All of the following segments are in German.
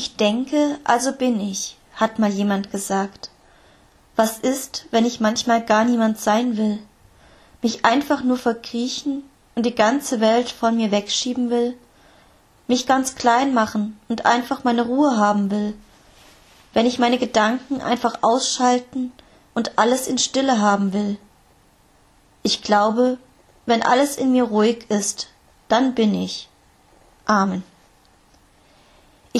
Ich denke, also bin ich, hat mal jemand gesagt. Was ist, wenn ich manchmal gar niemand sein will, mich einfach nur verkriechen und die ganze Welt von mir wegschieben will, mich ganz klein machen und einfach meine Ruhe haben will, wenn ich meine Gedanken einfach ausschalten und alles in Stille haben will. Ich glaube, wenn alles in mir ruhig ist, dann bin ich. Amen.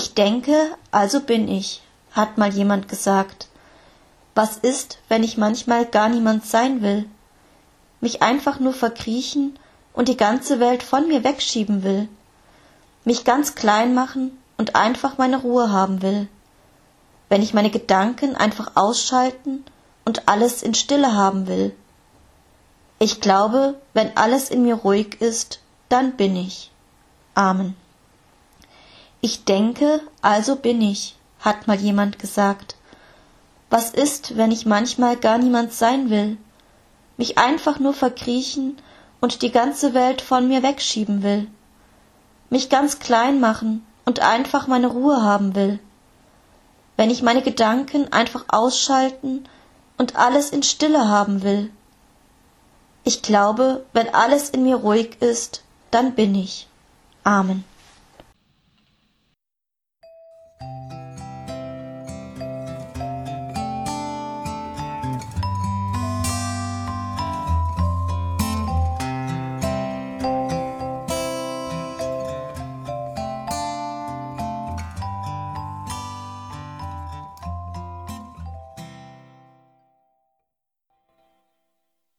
Ich denke, also bin ich, hat mal jemand gesagt. Was ist, wenn ich manchmal gar niemand sein will, mich einfach nur verkriechen und die ganze Welt von mir wegschieben will, mich ganz klein machen und einfach meine Ruhe haben will, wenn ich meine Gedanken einfach ausschalten und alles in Stille haben will. Ich glaube, wenn alles in mir ruhig ist, dann bin ich. Amen. Ich denke, also bin ich, hat mal jemand gesagt. Was ist, wenn ich manchmal gar niemand sein will, mich einfach nur verkriechen und die ganze Welt von mir wegschieben will, mich ganz klein machen und einfach meine Ruhe haben will, wenn ich meine Gedanken einfach ausschalten und alles in Stille haben will. Ich glaube, wenn alles in mir ruhig ist, dann bin ich. Amen.